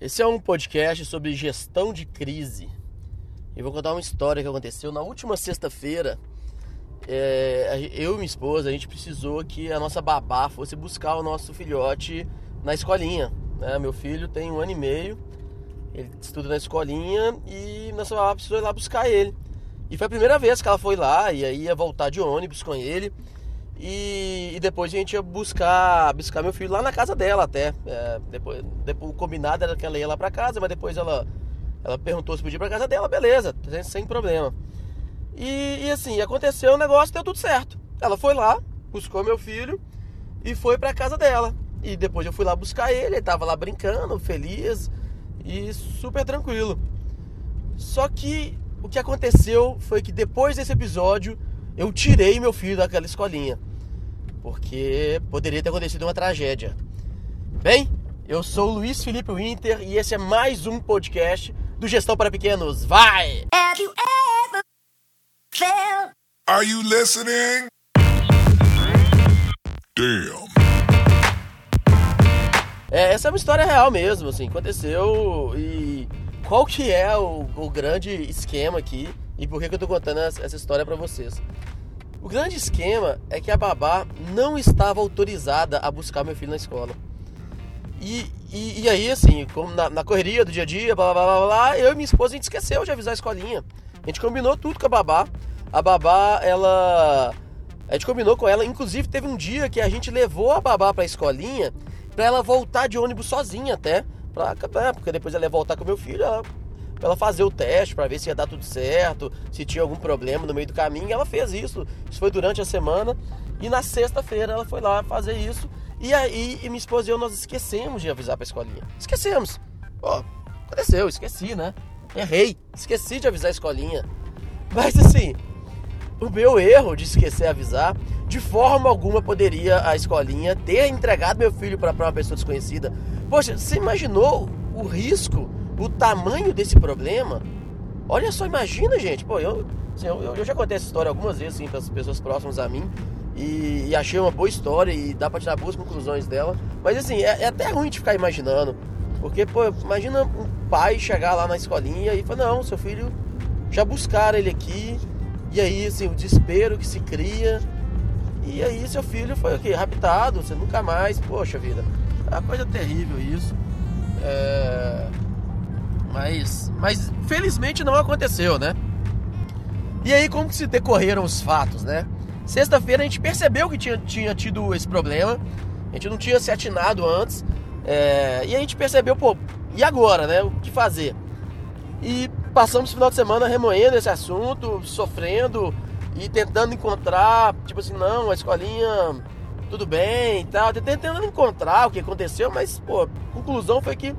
Esse é um podcast sobre gestão de crise. E vou contar uma história que aconteceu na última sexta-feira. É, eu e minha esposa, a gente precisou que a nossa babá fosse buscar o nosso filhote na escolinha. Né? Meu filho tem um ano e meio, ele estuda na escolinha e nossa babá precisou ir lá buscar ele. E foi a primeira vez que ela foi lá e aí ia voltar de ônibus com ele. E, e, depois a gente ia buscar, buscar meu filho lá na casa dela até. É, depois, depois, o combinado era que ela ia lá pra casa, mas depois ela, ela perguntou se podia ir pra casa dela, beleza, sem, sem problema. E, e, assim, aconteceu o um negócio, deu tudo certo. Ela foi lá, buscou meu filho e foi pra casa dela. E depois eu fui lá buscar ele, ele tava lá brincando, feliz e super tranquilo. Só que o que aconteceu foi que depois desse episódio eu tirei meu filho daquela escolinha porque poderia ter acontecido uma tragédia. Bem, eu sou o Luiz Felipe Winter e esse é mais um podcast do Gestão para Pequenos. Vai! Have you ever felt... Are you listening? Damn. É, essa é uma história real mesmo, assim, aconteceu e qual que é o, o grande esquema aqui e por que, que eu tô contando essa história para vocês? O grande esquema é que a babá não estava autorizada a buscar meu filho na escola. E, e, e aí, assim, como na, na, correria do dia a dia, blá, blá, blá, blá, eu e minha esposa, a gente esqueceu de avisar a escolinha. A gente combinou tudo com a babá. A babá, ela... A gente combinou com ela, inclusive teve um dia que a gente levou a babá pra escolinha pra ela voltar de ônibus sozinha até. Pra, né, porque depois ela ia voltar com meu filho, ela para ela fazer o teste, para ver se ia dar tudo certo, se tinha algum problema no meio do caminho. Ela fez isso. Isso foi durante a semana. E na sexta-feira ela foi lá fazer isso. E aí, e minha esposa e eu, nós esquecemos de avisar pra escolinha. Esquecemos. Pô, aconteceu, esqueci, né? Errei. Esqueci de avisar a escolinha. Mas assim, o meu erro de esquecer de avisar, de forma alguma poderia a escolinha ter entregado meu filho para uma pessoa desconhecida. Poxa, você imaginou o risco o tamanho desse problema. Olha só, imagina, gente. Pô, eu, assim, eu, eu, já contei essa história algumas vezes assim, para as pessoas próximas a mim. E, e, achei uma boa história e dá para tirar boas conclusões dela. Mas assim, é, é, até ruim de ficar imaginando. Porque, pô, imagina um pai chegar lá na escolinha e falar, não, seu filho já buscaram ele aqui. E aí, assim, o desespero que se cria. E aí seu filho foi o quê? Raptado, você nunca mais. Poxa vida. É uma coisa terrível isso. É... Mas, mas felizmente não aconteceu, né? E aí como que se decorreram os fatos, né? Sexta-feira a gente percebeu que tinha, tinha tido esse problema. A gente não tinha se atinado antes. É, e a gente percebeu, pô, e agora, né? O que fazer? E passamos o final de semana remoendo esse assunto, sofrendo e tentando encontrar, tipo assim, não, a escolinha tudo bem e tal, tentando encontrar o que aconteceu, mas, pô, a conclusão foi que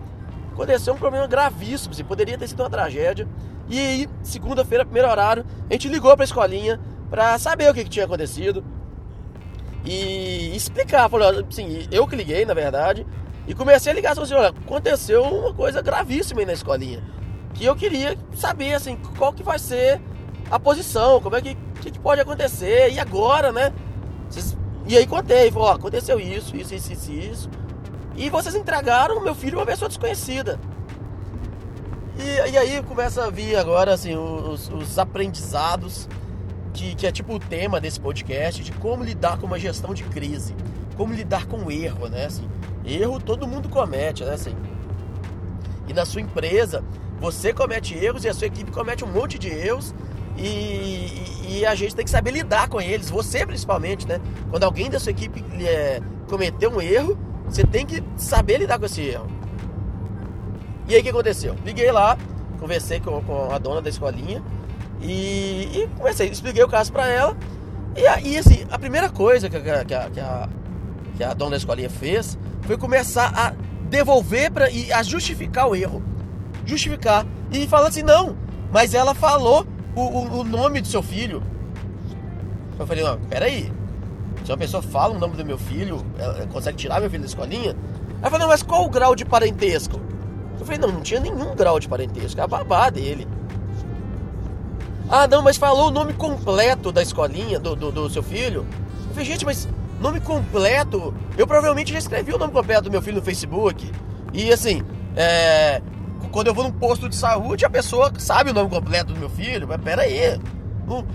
aconteceu um problema gravíssimo, assim, poderia ter sido uma tragédia. E aí, segunda-feira, primeiro horário, a gente ligou para a escolinha para saber o que, que, tinha acontecido e explicar. Falou, assim, eu que liguei, na verdade, e comecei a ligar, assim, olha, aconteceu uma coisa gravíssima aí na escolinha, que eu queria saber, assim, qual que vai ser a posição, como é que, que, que pode acontecer, e agora, né? E aí contei, falou, ó, aconteceu isso, isso, isso, isso, isso. E vocês entregaram meu filho uma pessoa desconhecida. E, e aí começa a vir agora assim, os, os aprendizados, que, que é tipo o tema desse podcast, de como lidar com uma gestão de crise, como lidar com erro, né? Assim, erro todo mundo comete, né? Assim, e na sua empresa, você comete erros e a sua equipe comete um monte de erros e, e, e, a gente tem que saber lidar com eles, você principalmente, né? Quando alguém da sua equipe é, cometeu um erro, você tem que saber lidar com esse erro. E aí o que aconteceu? Liguei lá, conversei com, com a dona da escolinha e, e comecei, expliquei o caso para ela. E aí, assim, a primeira coisa que a, que, a, que, a, que a dona da escolinha fez foi começar a devolver para e a justificar o erro. Justificar. E falar assim, não, mas ela falou o, o, o nome do seu filho. Eu falei, não, peraí, se uma pessoa fala o nome do meu filho, ela consegue tirar meu filho da escolinha. Ela falou, mas qual o grau de parentesco? Eu falei, não, não tinha nenhum grau de parentesco, é a babá dele. Ah, não, mas falou o nome completo da escolinha, do, do, do seu filho. Eu falei, gente, mas nome completo? Eu provavelmente já escrevi o nome completo do meu filho no Facebook. E assim, É, quando eu vou num posto de saúde, a pessoa sabe o nome completo do meu filho, mas pera aí.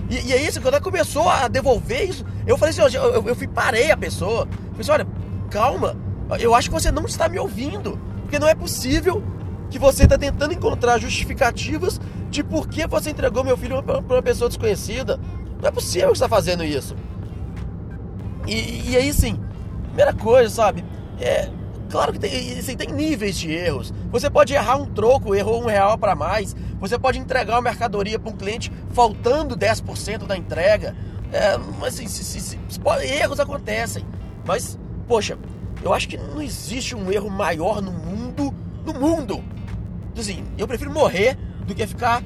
E, e aí, assim, quando ela começou a devolver isso, eu falei assim, eu, eu, eu fui, parei a pessoa. Falei assim, olha, calma, eu acho que você não está me ouvindo. Porque não é possível que você está tentando encontrar justificativas de por que você entregou meu filho para uma pessoa desconhecida. Não é possível que você está fazendo isso. E, e aí, sim, primeira coisa, sabe? É, claro que tem, assim, tem níveis de erros. Você pode errar um troco, errou um real para mais. Você pode entregar uma mercadoria para um cliente faltando 10% da entrega. É, mas assim, se, se, se, erros acontecem. Mas, poxa, eu acho que não existe um erro maior no mundo, no mundo. Assim, eu prefiro morrer do que ficar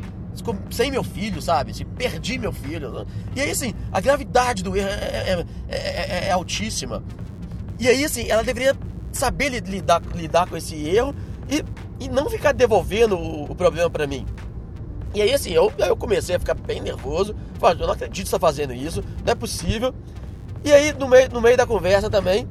sem meu filho, sabe? Se perdi meu filho. E aí, assim, a gravidade do erro é, é, é, é altíssima. E aí, assim, ela deveria saber lidar, lidar com esse erro e, e não ficar devolvendo o, o problema para mim. E aí, assim, eu, eu comecei a ficar bem nervoso. Falei, eu não acredito que você tá fazendo isso, não é possível. E aí, no meio, no meio da conversa também,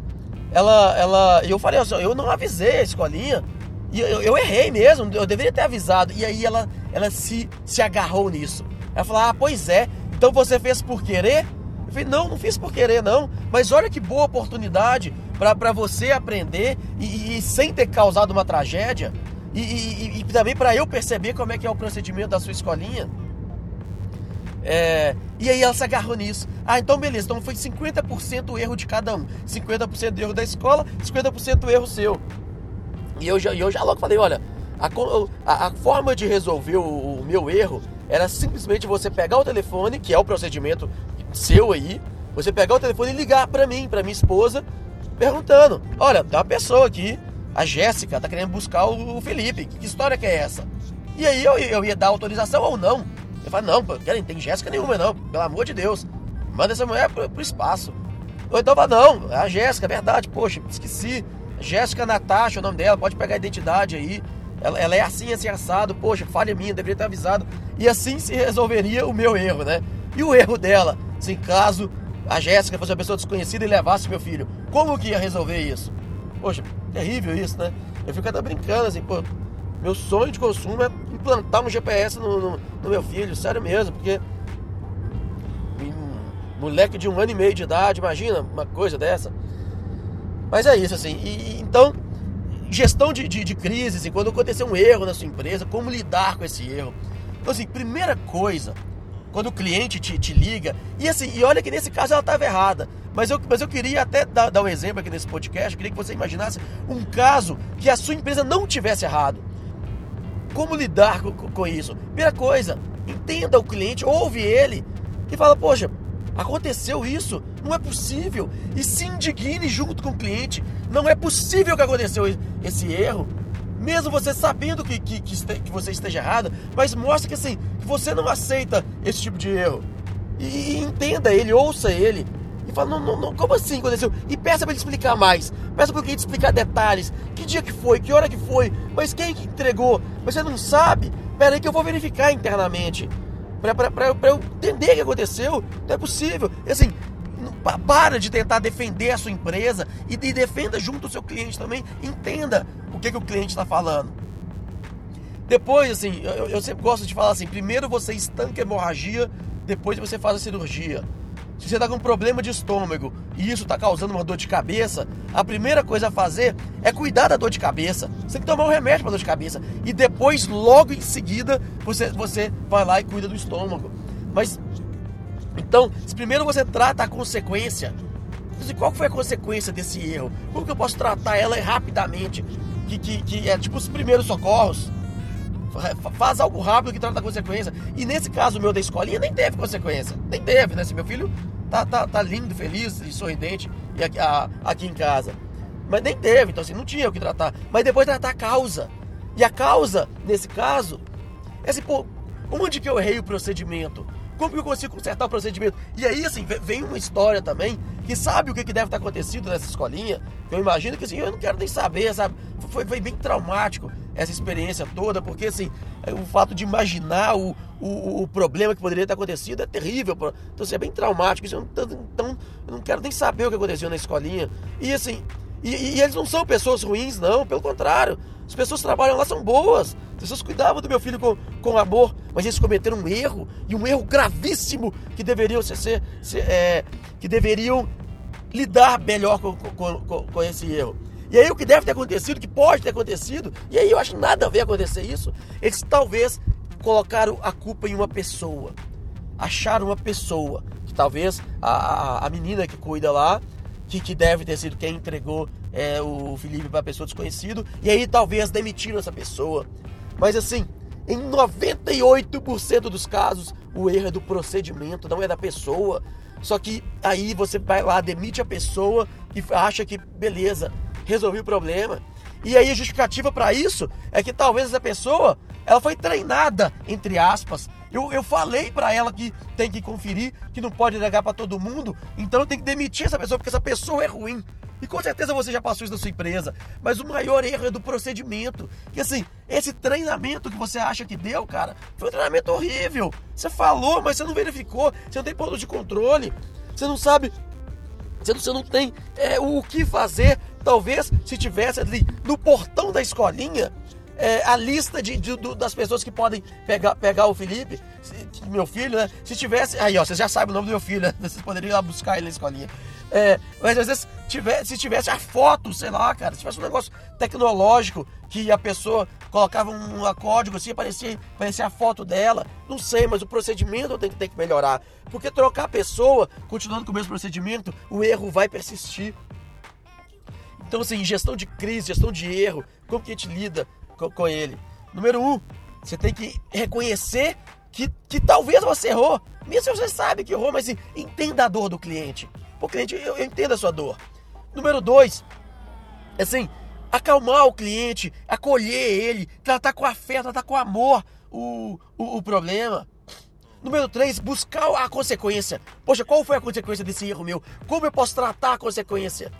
ela, ela, eu falei assim, eu não avisei a escolinha e eu, eu, errei mesmo, eu deveria ter avisado. E aí ela, ela se, se agarrou nisso. Ela falou: Ah, pois é, então você fez por querer? Eu falei: Não, não fiz por querer, não. Mas olha que boa oportunidade para você aprender e, e, sem ter causado uma tragédia. E, e, e também para eu perceber como é que é o procedimento da sua escolinha. É, e aí ela se agarrou nisso. Ah, então beleza, então foi 50% o erro de cada um. 50% erro da escola, 50% erro seu. E eu já, eu já logo falei, olha, a, a, a forma de resolver o, o, meu erro era simplesmente você pegar o telefone, que é o procedimento seu aí, você pegar o telefone e ligar para mim, para minha esposa, perguntando, olha, tem uma pessoa aqui, a Jéssica, tá querendo buscar o, Felipe, que, história que é essa? E aí eu, eu ia dar autorização ou não. Eu falei, não, não tem Jéssica nenhuma não, pelo amor de Deus, manda essa mulher pro, pro espaço. Ou então fala, não, é a Jéssica, é verdade, poxa, esqueci. Jéssica Natasha, o nome dela, pode pegar a identidade aí. Ela, ela, é assim, assim, assado. Poxa, falha minha, deveria ter avisado. E assim se resolveria o meu erro, né? E o erro dela, se caso a Jéssica fosse uma pessoa desconhecida e levasse meu filho, como que ia resolver isso? Poxa, terrível isso, né? Eu fico até brincando assim, pô, meu sonho de consumo é implantar um GPS no, no, no meu filho, sério mesmo, porque moleque de um ano e meio de idade, imagina uma coisa dessa. Mas é isso, assim. E, então, gestão de, de, de crise, assim, quando acontecer um erro na sua empresa, como lidar com esse erro. Então, assim, primeira coisa, quando o cliente te, te liga, e assim, e olha que nesse caso ela estava errada, mas eu, mas eu queria até dar, dar um exemplo aqui nesse podcast, eu queria que você imaginasse um caso que a sua empresa não tivesse errado. Como lidar com, com isso? Primeira coisa, entenda o cliente, ouve ele e fala, poxa, Aconteceu isso? Não é possível. E se indigne junto com o cliente. Não é possível que aconteceu esse erro. Mesmo você sabendo que, que, que, que você esteja errado, mas mostra que assim, que você não aceita esse tipo de erro. E, e entenda ele, ouça ele. E fala, não, não, não, como assim aconteceu? E peça para ele explicar mais. Peça para o cliente explicar detalhes. Que dia que foi, que hora que foi, mas quem que entregou? Mas você não sabe? Pera aí que eu vou verificar internamente para eu entender o que aconteceu. Não é possível. assim, para de tentar defender a sua empresa e, defenda junto o seu cliente também. Entenda o que, que o cliente está falando. Depois, assim, eu, eu sempre gosto de falar assim: primeiro você estanca a hemorragia, depois você faz a cirurgia. Se você está com um problema de estômago e isso está causando uma dor de cabeça, a primeira coisa a fazer é cuidar da dor de cabeça. Você tem que tomar um remédio para dor de cabeça. E depois, logo em seguida, você, você vai lá e cuida do estômago. Mas, então, primeiro você trata a consequência, qual foi a consequência desse erro? Como que eu posso tratar ela rapidamente? Que, que, que é tipo os primeiros socorros. Faz algo rápido que trata a consequência. E nesse caso meu da escolinha nem teve consequência. Nem teve, né? Se meu filho tá, tá, tá lindo, feliz e sorridente e aqui, a, aqui em casa. Mas nem teve, então assim, não tinha o que tratar. Mas depois tratar a causa. E a causa, nesse caso, é assim, pô, onde que eu errei o procedimento? Como que eu consigo consertar o procedimento? E aí, assim, vem uma história também que sabe o que, que deve estar acontecido nessa escolinha. Eu imagino que, assim, eu não quero nem saber, sabe? Foi, foi bem traumático essa experiência toda, porque, assim, é, o fato de imaginar o, o, o problema que poderia ter acontecido é terrível. Então, assim, é bem traumático. Isso, então, eu não quero nem saber o que aconteceu na escolinha. E, assim, e, e, eles não são pessoas ruins, não, pelo contrário. As pessoas que trabalham lá são boas. As pessoas cuidavam do meu filho com, com amor, mas eles cometeram um erro e um erro gravíssimo que deveriam ser, ser, é, que deveriam lidar melhor com, com, com, com esse erro. E aí o que deve ter acontecido, que pode ter acontecido, e aí eu acho nada a ver acontecer isso, eles talvez colocaram a culpa em uma pessoa. Acharam uma pessoa, que talvez a, a, a menina que cuida lá, que, que deve ter sido quem entregou é, o Felipe para pessoa desconhecida, e aí talvez demitiram essa pessoa. Mas assim, em 98% dos casos, o erro é do procedimento, não é da pessoa. Só que aí você vai lá, demite a pessoa e acha que beleza, resolvi o problema. E aí a justificativa para isso é que talvez essa pessoa, ela foi treinada, entre aspas. Eu, eu falei para ela que tem que conferir, que não pode negar para todo mundo, então eu tenho que demitir essa pessoa porque essa pessoa é ruim. E com certeza você já passou isso na sua empresa. Mas o maior erro é do procedimento. Que assim, esse treinamento que você acha que deu, cara, foi um treinamento horrível. Você falou, mas você não verificou. Você não tem ponto de controle. Você não sabe. Você não, você não tem é, o que fazer. Talvez se tivesse ali no portão da escolinha. É, a lista de, de, das pessoas que podem pegar, pegar o Felipe, meu filho, né? Se tivesse. Aí, ó, vocês já sabem o nome do meu filho, né? Vocês poderiam ir lá buscar ele na escolinha. É, mas às vezes tivesse, se tivesse a foto, sei lá, cara, se tivesse um negócio tecnológico que a pessoa colocava um, código assim, aparecia, aparecia a foto dela, não sei, mas o procedimento tem tem que melhorar. Porque trocar a pessoa, continuando com o mesmo procedimento, o erro vai persistir. Então, assim, gestão de crise, gestão de erro, como que a gente lida com, ele? Número um, você tem que reconhecer que, que talvez você errou, mesmo você sabe que errou, mas entenda a dor do cliente. Pô, cliente, eu, eu entendo a sua dor. Número dois, assim, acalmar o cliente, acolher ele, tratar com afeto, tratar com amor o, o, o problema. Número 3, buscar a consequência. Poxa, qual foi a consequência desse erro meu? Como eu posso tratar a consequência?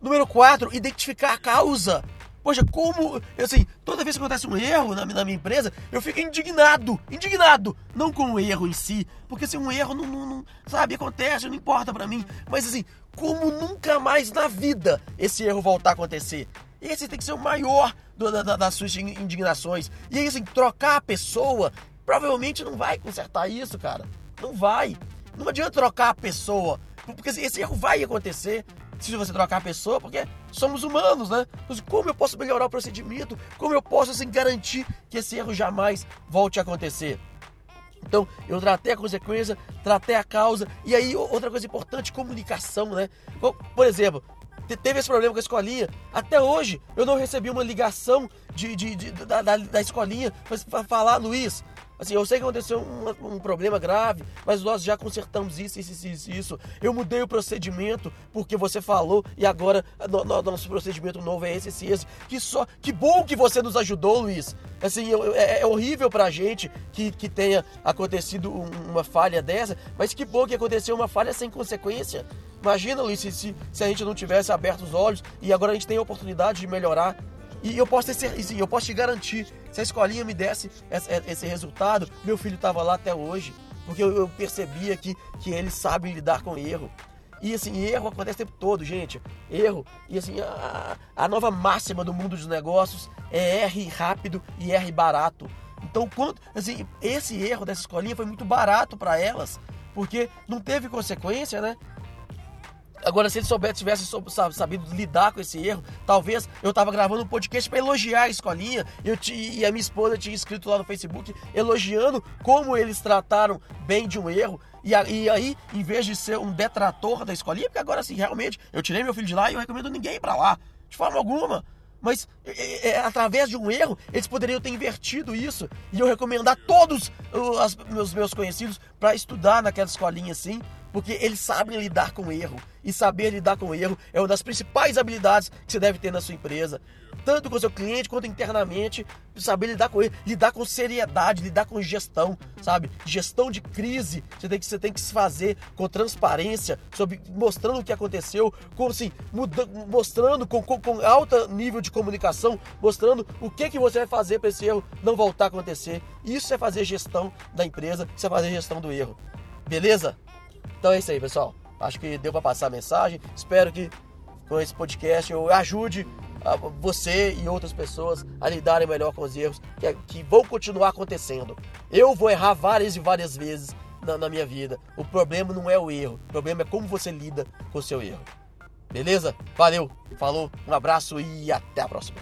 Número 4, identificar a causa. Poxa, como. Assim, toda vez que acontece um erro na, na minha empresa, eu fico indignado. Indignado. Não com o erro em si. Porque se assim, um erro não, não, não, Sabe, acontece, não importa para mim. Mas assim, como nunca mais na vida esse erro voltar a acontecer. Esse tem que ser o maior do, da, das suas indignações. E aí, assim, trocar a pessoa provavelmente não vai consertar isso, cara. Não vai. Não adianta trocar a pessoa. Porque esse erro vai acontecer se você trocar a pessoa, porque somos humanos, né? Então, como eu posso melhorar o procedimento? Como eu posso assim, garantir que esse erro jamais volte a acontecer? Então, eu tratei a consequência, tratei a causa, e aí outra coisa importante, comunicação, né? Por exemplo, teve esse problema com a escolinha. Até hoje eu não recebi uma ligação de, de, de da, da, da, escolinha para falar, Luiz, Assim, eu sei que aconteceu um, um, problema grave, mas nós já consertamos isso, isso, isso, isso. Eu mudei o procedimento porque você falou e agora no, no, nosso procedimento novo é esse, esse, esse. Que só, que bom que você nos ajudou, Luiz. Assim, é, é horrível pra gente que, que tenha acontecido uma falha dessa, mas que bom que aconteceu uma falha sem consequência. Imagina, Luiz, se, se, se a gente não tivesse aberto os olhos e agora a gente tem a oportunidade de melhorar e eu posso ter, eu posso te garantir, se a escolinha me desse esse, resultado, meu filho estava lá até hoje, porque eu, percebia que, que eles sabem lidar com erro. E assim, erro acontece o tempo todo, gente. Erro. E assim, a, a nova máxima do mundo dos negócios é erre rápido e erre barato. Então, quando, assim, esse erro dessa escolinha foi muito barato para elas, porque não teve consequência, né? Agora, se ele soubesse, tivesse sabido lidar com esse erro, talvez eu tava gravando um podcast para elogiar a escolinha eu e a minha esposa tinha escrito lá no Facebook elogiando como eles trataram bem de um erro. E, e aí, em vez de ser um detrator da escolinha, porque agora assim, realmente, eu tirei meu filho de lá e eu recomendo ninguém para lá, de forma alguma. Mas é, é, através de um erro, eles poderiam ter invertido isso e eu recomendar todos os meus, meus conhecidos para estudar naquela escolinha assim, porque eles sabem lidar com erro. E saber lidar com erro é uma das principais habilidades que você deve ter na sua empresa. Tanto com o seu cliente quanto internamente. Saber lidar com ele, lidar com seriedade, lidar com gestão, sabe? Gestão de crise. Você tem que, você tem que se fazer com transparência, sobre, mostrando o que aconteceu, com, assim, muda, mostrando com, com, com alto nível de comunicação, mostrando o que, que você vai fazer para esse erro não voltar a acontecer. Isso é fazer gestão da empresa, isso é fazer gestão do erro. Beleza? Então é isso aí, pessoal. Acho que deu para passar a mensagem. Espero que com esse podcast eu ajude você e outras pessoas a lidarem melhor com os erros que, que vão continuar acontecendo. Eu vou errar várias e várias vezes na, na minha vida. O problema não é o erro, o problema é como você lida com o seu erro. Beleza? Valeu, falou, um abraço e até a próxima.